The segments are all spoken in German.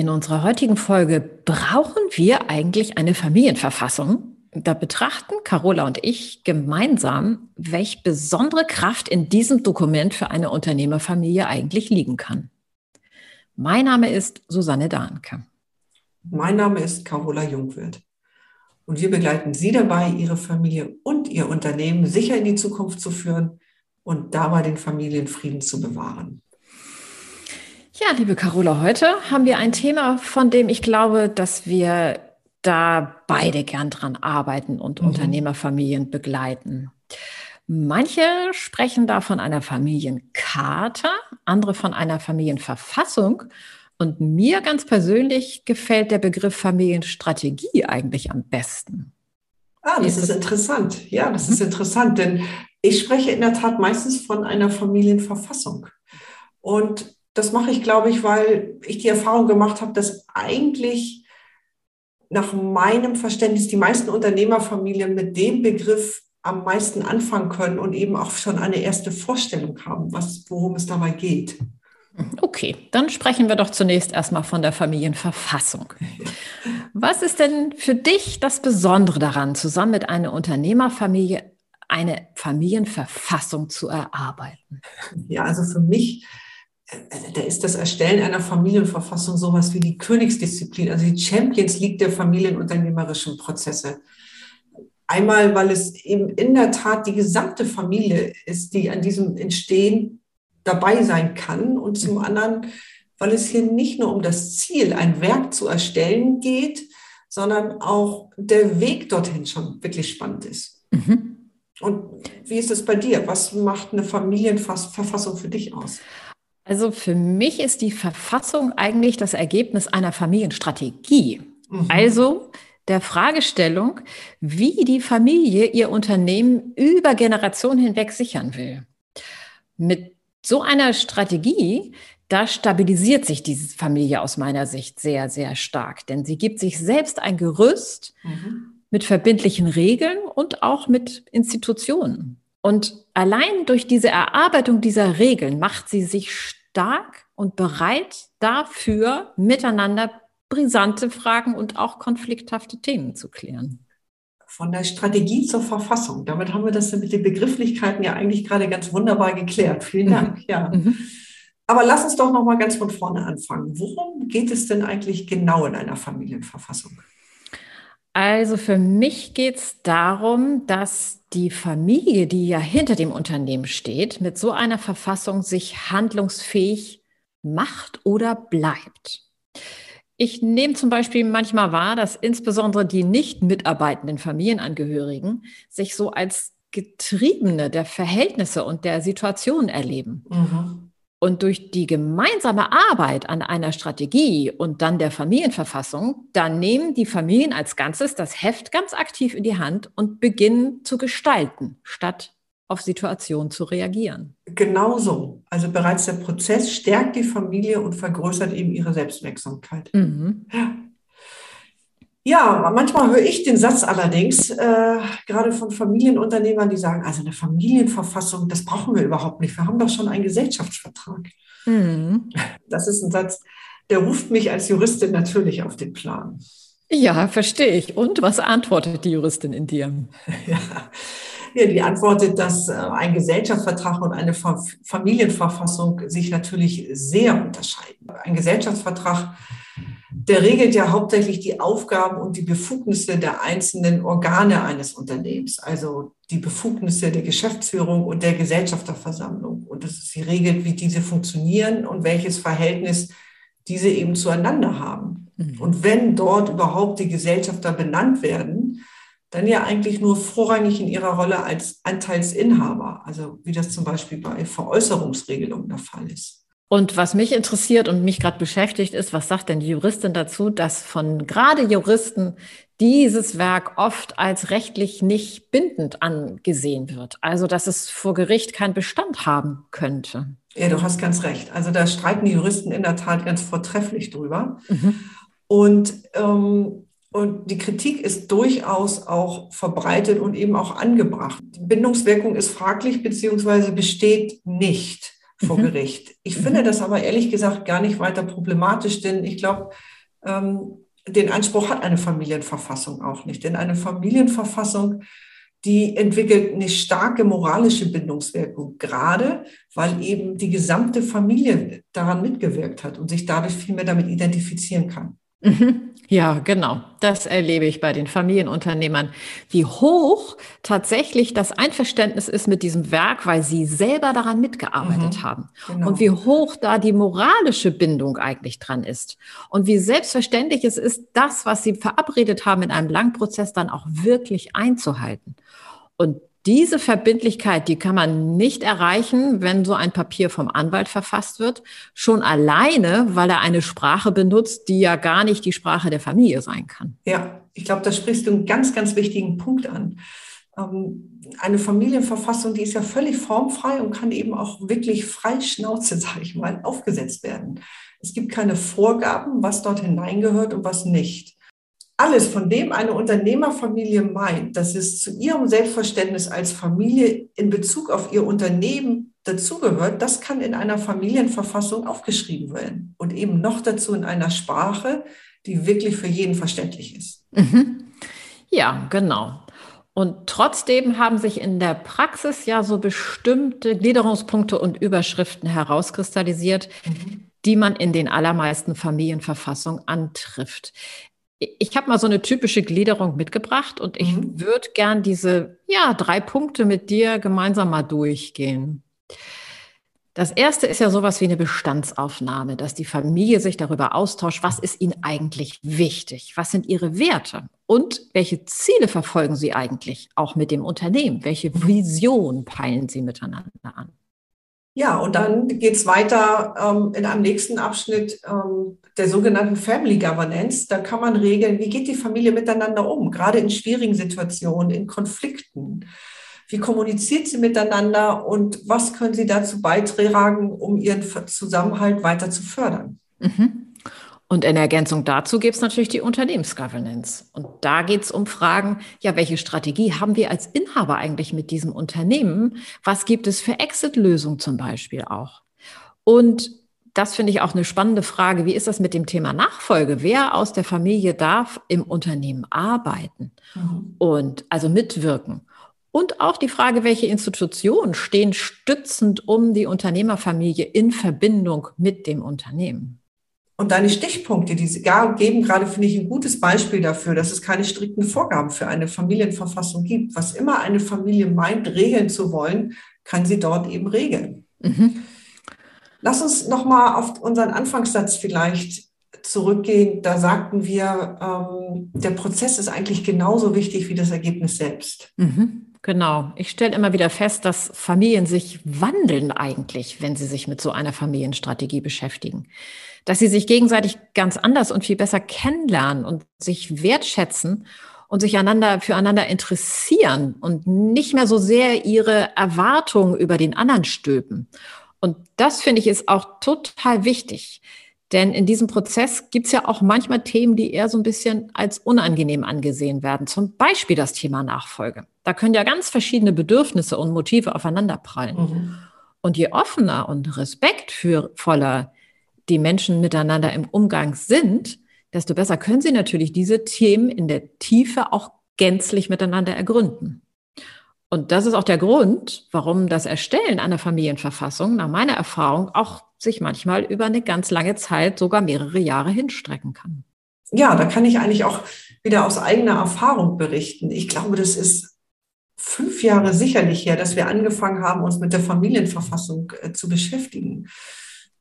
In unserer heutigen Folge brauchen wir eigentlich eine Familienverfassung. Da betrachten Carola und ich gemeinsam, welche besondere Kraft in diesem Dokument für eine Unternehmerfamilie eigentlich liegen kann. Mein Name ist Susanne Dahnke. Mein Name ist Carola Jungwirth. Und wir begleiten Sie dabei, Ihre Familie und Ihr Unternehmen sicher in die Zukunft zu führen und dabei den Familienfrieden zu bewahren. Ja, liebe Carola, heute haben wir ein Thema, von dem ich glaube, dass wir da beide gern dran arbeiten und mhm. Unternehmerfamilien begleiten. Manche sprechen da von einer Familienkarte, andere von einer Familienverfassung. Und mir ganz persönlich gefällt der Begriff Familienstrategie eigentlich am besten. Ah, das ist, interessant. Ja, das mhm. ist interessant, denn ich spreche in der Tat meistens von einer Familienverfassung. Und das mache ich, glaube ich, weil ich die Erfahrung gemacht habe, dass eigentlich nach meinem Verständnis die meisten Unternehmerfamilien mit dem Begriff am meisten anfangen können und eben auch schon eine erste Vorstellung haben, was, worum es dabei geht. Okay, dann sprechen wir doch zunächst erstmal von der Familienverfassung. Was ist denn für dich das Besondere daran, zusammen mit einer Unternehmerfamilie eine Familienverfassung zu erarbeiten? Ja, also für mich da ist das Erstellen einer Familienverfassung sowas wie die Königsdisziplin, also die Champions League der familienunternehmerischen Prozesse. Einmal, weil es eben in der Tat die gesamte Familie ist, die an diesem Entstehen dabei sein kann. Und zum anderen, weil es hier nicht nur um das Ziel, ein Werk zu erstellen geht, sondern auch der Weg dorthin schon wirklich spannend ist. Mhm. Und wie ist es bei dir? Was macht eine Familienverfassung für dich aus? Also für mich ist die Verfassung eigentlich das Ergebnis einer Familienstrategie. Mhm. Also der Fragestellung, wie die Familie ihr Unternehmen über Generationen hinweg sichern will. Mit so einer Strategie, da stabilisiert sich diese Familie aus meiner Sicht sehr, sehr stark, denn sie gibt sich selbst ein Gerüst mhm. mit verbindlichen Regeln und auch mit Institutionen. Und allein durch diese Erarbeitung dieser Regeln macht sie sich stark und bereit dafür, miteinander brisante Fragen und auch konflikthafte Themen zu klären. Von der Strategie zur Verfassung. Damit haben wir das mit den Begrifflichkeiten ja eigentlich gerade ganz wunderbar geklärt. Vielen mhm. Dank. Mhm. Ja. Mhm. Aber lass uns doch noch mal ganz von vorne anfangen. Worum geht es denn eigentlich genau in einer Familienverfassung? Also für mich geht es darum, dass die Familie, die ja hinter dem Unternehmen steht, mit so einer Verfassung sich handlungsfähig macht oder bleibt. Ich nehme zum Beispiel manchmal wahr, dass insbesondere die nicht mitarbeitenden Familienangehörigen sich so als Getriebene der Verhältnisse und der Situation erleben. Mhm. Und durch die gemeinsame Arbeit an einer Strategie und dann der Familienverfassung, dann nehmen die Familien als Ganzes das Heft ganz aktiv in die Hand und beginnen zu gestalten, statt auf Situationen zu reagieren. Genauso. Also bereits der Prozess stärkt die Familie und vergrößert eben ihre Selbstwirksamkeit. Mhm. Ja. Ja, manchmal höre ich den Satz allerdings, äh, gerade von Familienunternehmern, die sagen, also eine Familienverfassung, das brauchen wir überhaupt nicht. Wir haben doch schon einen Gesellschaftsvertrag. Mhm. Das ist ein Satz, der ruft mich als Juristin natürlich auf den Plan. Ja, verstehe ich. Und was antwortet die Juristin in dir? Ja, ja die antwortet, dass äh, ein Gesellschaftsvertrag und eine Familienverfassung sich natürlich sehr unterscheiden. Ein Gesellschaftsvertrag der regelt ja hauptsächlich die Aufgaben und die Befugnisse der einzelnen Organe eines Unternehmens, also die Befugnisse der Geschäftsführung und der Gesellschafterversammlung. Und das ist, sie regelt, wie diese funktionieren und welches Verhältnis diese eben zueinander haben. Mhm. Und wenn dort überhaupt die Gesellschafter benannt werden, dann ja eigentlich nur vorrangig in ihrer Rolle als Anteilsinhaber, also wie das zum Beispiel bei Veräußerungsregelungen der Fall ist. Und was mich interessiert und mich gerade beschäftigt ist, was sagt denn die Juristin dazu, dass von gerade Juristen dieses Werk oft als rechtlich nicht bindend angesehen wird. Also dass es vor Gericht keinen Bestand haben könnte. Ja, du hast ganz recht. Also da streiten die Juristen in der Tat ganz vortrefflich drüber. Mhm. Und, ähm, und die Kritik ist durchaus auch verbreitet und eben auch angebracht. Die Bindungswirkung ist fraglich beziehungsweise besteht nicht vor mhm. Gericht. Ich mhm. finde das aber ehrlich gesagt gar nicht weiter problematisch, denn ich glaube, ähm, den Anspruch hat eine Familienverfassung auch nicht. Denn eine Familienverfassung, die entwickelt eine starke moralische Bindungswirkung, gerade weil eben die gesamte Familie daran mitgewirkt hat und sich dadurch viel mehr damit identifizieren kann. Mhm. Ja, genau. Das erlebe ich bei den Familienunternehmern, wie hoch tatsächlich das Einverständnis ist mit diesem Werk, weil sie selber daran mitgearbeitet mhm, haben. Genau. Und wie hoch da die moralische Bindung eigentlich dran ist. Und wie selbstverständlich es ist, das, was sie verabredet haben, in einem Langprozess dann auch wirklich einzuhalten. Und diese Verbindlichkeit, die kann man nicht erreichen, wenn so ein Papier vom Anwalt verfasst wird. Schon alleine, weil er eine Sprache benutzt, die ja gar nicht die Sprache der Familie sein kann. Ja, ich glaube, da sprichst du einen ganz, ganz wichtigen Punkt an. Ähm, eine Familienverfassung, die ist ja völlig formfrei und kann eben auch wirklich frei Schnauze, sage ich mal, aufgesetzt werden. Es gibt keine Vorgaben, was dort hineingehört und was nicht alles, von dem eine Unternehmerfamilie meint, dass es zu ihrem Selbstverständnis als Familie in Bezug auf ihr Unternehmen dazugehört, das kann in einer Familienverfassung aufgeschrieben werden. Und eben noch dazu in einer Sprache, die wirklich für jeden verständlich ist. Mhm. Ja, genau. Und trotzdem haben sich in der Praxis ja so bestimmte Gliederungspunkte und Überschriften herauskristallisiert, mhm. die man in den allermeisten Familienverfassungen antrifft. Ich habe mal so eine typische Gliederung mitgebracht und ich mhm. würde gern diese ja, drei Punkte mit dir gemeinsam mal durchgehen. Das erste ist ja sowas wie eine Bestandsaufnahme, dass die Familie sich darüber austauscht, was ist ihnen eigentlich wichtig, was sind ihre Werte und welche Ziele verfolgen sie eigentlich auch mit dem Unternehmen, welche Vision peilen sie miteinander an. Ja, und dann geht es weiter ähm, in einem nächsten Abschnitt ähm, der sogenannten Family Governance. Da kann man regeln, wie geht die Familie miteinander um, gerade in schwierigen Situationen, in Konflikten. Wie kommuniziert sie miteinander und was können sie dazu beitragen, um ihren Zusammenhalt weiter zu fördern? Mhm. Und in Ergänzung dazu gibt es natürlich die Unternehmensgovernance. Und da geht es um Fragen, ja, welche Strategie haben wir als Inhaber eigentlich mit diesem Unternehmen? Was gibt es für Exit-Lösungen zum Beispiel auch? Und das finde ich auch eine spannende Frage. Wie ist das mit dem Thema Nachfolge? Wer aus der Familie darf im Unternehmen arbeiten mhm. und also mitwirken? Und auch die Frage, welche Institutionen stehen stützend um die Unternehmerfamilie in Verbindung mit dem Unternehmen? Und deine Stichpunkte, die sie geben, gerade finde ich ein gutes Beispiel dafür, dass es keine strikten Vorgaben für eine Familienverfassung gibt. Was immer eine Familie meint, regeln zu wollen, kann sie dort eben regeln. Mhm. Lass uns nochmal auf unseren Anfangssatz vielleicht zurückgehen. Da sagten wir, ähm, der Prozess ist eigentlich genauso wichtig wie das Ergebnis selbst. Mhm. Genau. Ich stelle immer wieder fest, dass Familien sich wandeln eigentlich, wenn sie sich mit so einer Familienstrategie beschäftigen. Dass sie sich gegenseitig ganz anders und viel besser kennenlernen und sich wertschätzen und sich einander füreinander interessieren und nicht mehr so sehr ihre Erwartungen über den anderen stülpen. Und das finde ich ist auch total wichtig. Denn in diesem Prozess gibt es ja auch manchmal Themen, die eher so ein bisschen als unangenehm angesehen werden. Zum Beispiel das Thema Nachfolge. Da können ja ganz verschiedene Bedürfnisse und Motive aufeinanderprallen. Mhm. Und je offener und respektvoller die Menschen miteinander im Umgang sind, desto besser können sie natürlich diese Themen in der Tiefe auch gänzlich miteinander ergründen. Und das ist auch der Grund, warum das Erstellen einer Familienverfassung nach meiner Erfahrung auch sich manchmal über eine ganz lange Zeit, sogar mehrere Jahre hinstrecken kann. Ja, da kann ich eigentlich auch wieder aus eigener Erfahrung berichten. Ich glaube, das ist fünf Jahre sicherlich her, dass wir angefangen haben, uns mit der Familienverfassung äh, zu beschäftigen.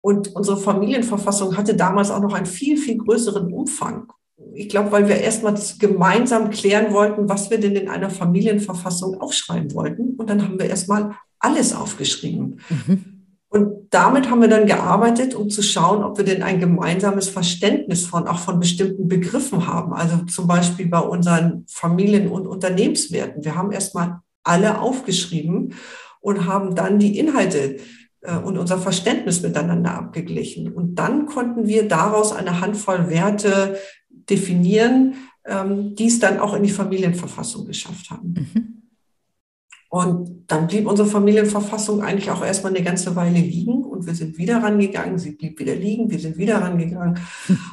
Und unsere Familienverfassung hatte damals auch noch einen viel, viel größeren Umfang. Ich glaube, weil wir erstmal gemeinsam klären wollten, was wir denn in einer Familienverfassung aufschreiben wollten. Und dann haben wir erstmal alles aufgeschrieben. Mhm. Und damit haben wir dann gearbeitet, um zu schauen, ob wir denn ein gemeinsames Verständnis von auch von bestimmten Begriffen haben. Also zum Beispiel bei unseren Familien- und Unternehmenswerten. Wir haben erstmal alle aufgeschrieben und haben dann die Inhalte äh, und unser Verständnis miteinander abgeglichen. Und dann konnten wir daraus eine Handvoll Werte definieren, ähm, die es dann auch in die Familienverfassung geschafft haben. Mhm. Und dann blieb unsere Familienverfassung eigentlich auch erstmal eine ganze Weile liegen und wir sind wieder rangegangen. Sie blieb wieder liegen, wir sind wieder rangegangen.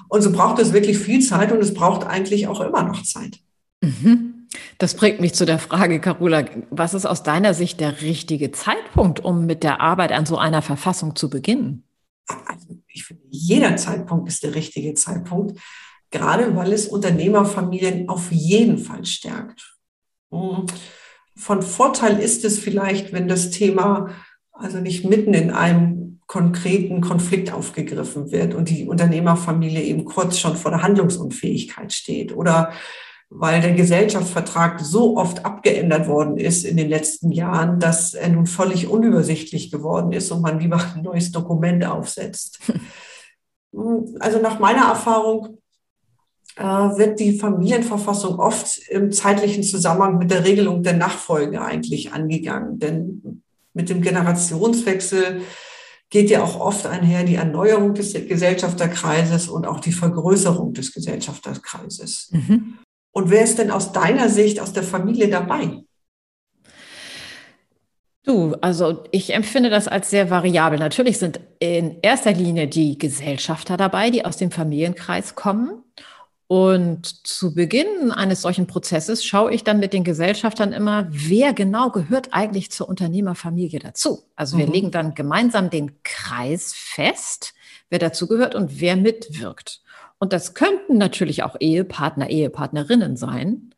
Und so braucht es wirklich viel Zeit und es braucht eigentlich auch immer noch Zeit. Mhm. Das bringt mich zu der Frage, Carola, was ist aus deiner Sicht der richtige Zeitpunkt, um mit der Arbeit an so einer Verfassung zu beginnen? Also ich finde, jeder Zeitpunkt ist der richtige Zeitpunkt, gerade weil es Unternehmerfamilien auf jeden Fall stärkt. Mhm von Vorteil ist es vielleicht, wenn das Thema also nicht mitten in einem konkreten Konflikt aufgegriffen wird und die Unternehmerfamilie eben kurz schon vor der Handlungsunfähigkeit steht oder weil der Gesellschaftsvertrag so oft abgeändert worden ist in den letzten Jahren, dass er nun völlig unübersichtlich geworden ist und man lieber ein neues Dokument aufsetzt. Also nach meiner Erfahrung wird die Familienverfassung oft im zeitlichen Zusammenhang mit der Regelung der Nachfolge eigentlich angegangen. Denn mit dem Generationswechsel geht ja auch oft einher die Erneuerung des Gesellschafterkreises und auch die Vergrößerung des Gesellschafterkreises. Mhm. Und wer ist denn aus deiner Sicht aus der Familie dabei? Du, also ich empfinde das als sehr variabel. Natürlich sind in erster Linie die Gesellschafter dabei, die aus dem Familienkreis kommen. Und zu Beginn eines solchen Prozesses schaue ich dann mit den Gesellschaftern immer, wer genau gehört eigentlich zur Unternehmerfamilie dazu. Also wir mhm. legen dann gemeinsam den Kreis fest, wer dazu gehört und wer mitwirkt. Und das könnten natürlich auch Ehepartner, Ehepartnerinnen sein.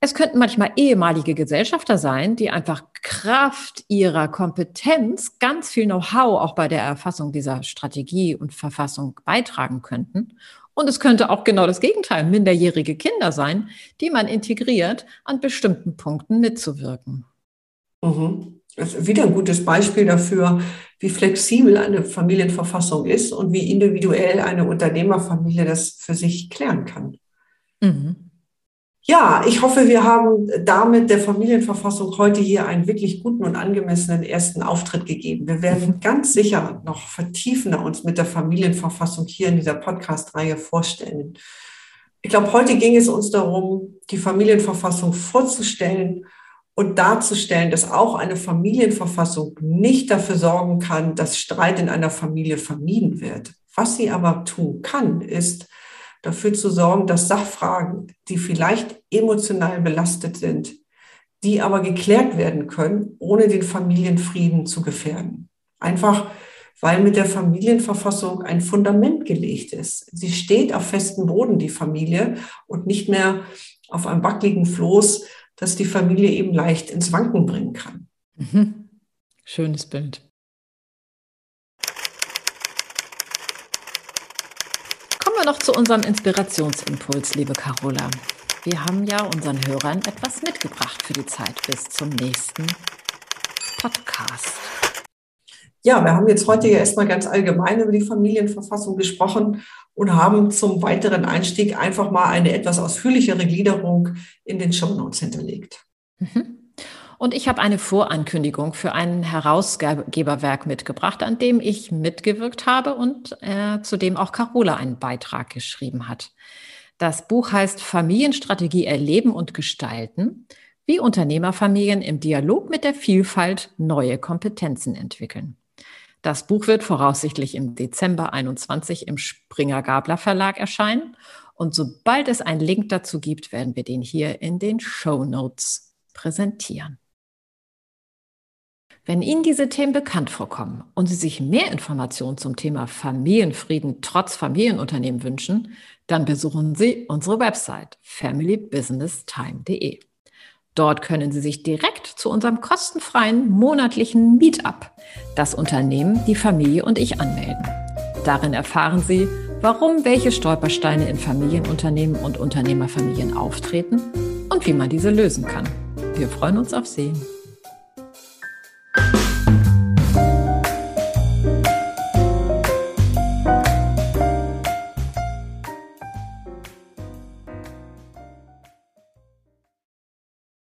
Es könnten manchmal ehemalige Gesellschafter sein, die einfach Kraft ihrer Kompetenz ganz viel Know-how auch bei der Erfassung dieser Strategie und Verfassung beitragen könnten. Und es könnte auch genau das Gegenteil, minderjährige Kinder sein, die man integriert, an bestimmten Punkten mitzuwirken. Mhm. Das ist wieder ein gutes Beispiel dafür, wie flexibel eine Familienverfassung ist und wie individuell eine Unternehmerfamilie das für sich klären kann. Mhm. Ja, ich hoffe, wir haben damit der Familienverfassung heute hier einen wirklich guten und angemessenen ersten Auftritt gegeben. Wir werden ganz sicher noch vertiefender uns mit der Familienverfassung hier in dieser Podcast-Reihe vorstellen. Ich glaube, heute ging es uns darum, die Familienverfassung vorzustellen und darzustellen, dass auch eine Familienverfassung nicht dafür sorgen kann, dass Streit in einer Familie vermieden wird. Was sie aber tun kann, ist, dafür zu sorgen, dass Sachfragen, die vielleicht emotional belastet sind, die aber geklärt werden können, ohne den Familienfrieden zu gefährden. Einfach, weil mit der Familienverfassung ein Fundament gelegt ist. Sie steht auf festem Boden, die Familie, und nicht mehr auf einem wackeligen Floß, das die Familie eben leicht ins Wanken bringen kann. Mhm. Schönes Bild. Wir noch zu unserem Inspirationsimpuls, liebe Carola. Wir haben ja unseren Hörern etwas mitgebracht für die Zeit bis zum nächsten Podcast. Ja, wir haben jetzt heute ja erstmal ganz allgemein über die Familienverfassung gesprochen und haben zum weiteren Einstieg einfach mal eine etwas ausführlichere Gliederung in den Shownotes hinterlegt. Mhm. Und ich habe eine Vorankündigung für ein Herausgeberwerk mitgebracht, an dem ich mitgewirkt habe und äh, zu dem auch Carola einen Beitrag geschrieben hat. Das Buch heißt Familienstrategie erleben und gestalten, wie Unternehmerfamilien im Dialog mit der Vielfalt neue Kompetenzen entwickeln. Das Buch wird voraussichtlich im Dezember 21 im Springer Gabler Verlag erscheinen. Und sobald es einen Link dazu gibt, werden wir den hier in den Show Notes präsentieren. Wenn Ihnen diese Themen bekannt vorkommen und Sie sich mehr Informationen zum Thema Familienfrieden trotz Familienunternehmen wünschen, dann besuchen Sie unsere Website familybusinesstime.de. Dort können Sie sich direkt zu unserem kostenfreien monatlichen Meetup, das Unternehmen, die Familie und ich anmelden. Darin erfahren Sie, warum welche Stolpersteine in Familienunternehmen und Unternehmerfamilien auftreten und wie man diese lösen kann. Wir freuen uns auf Sie.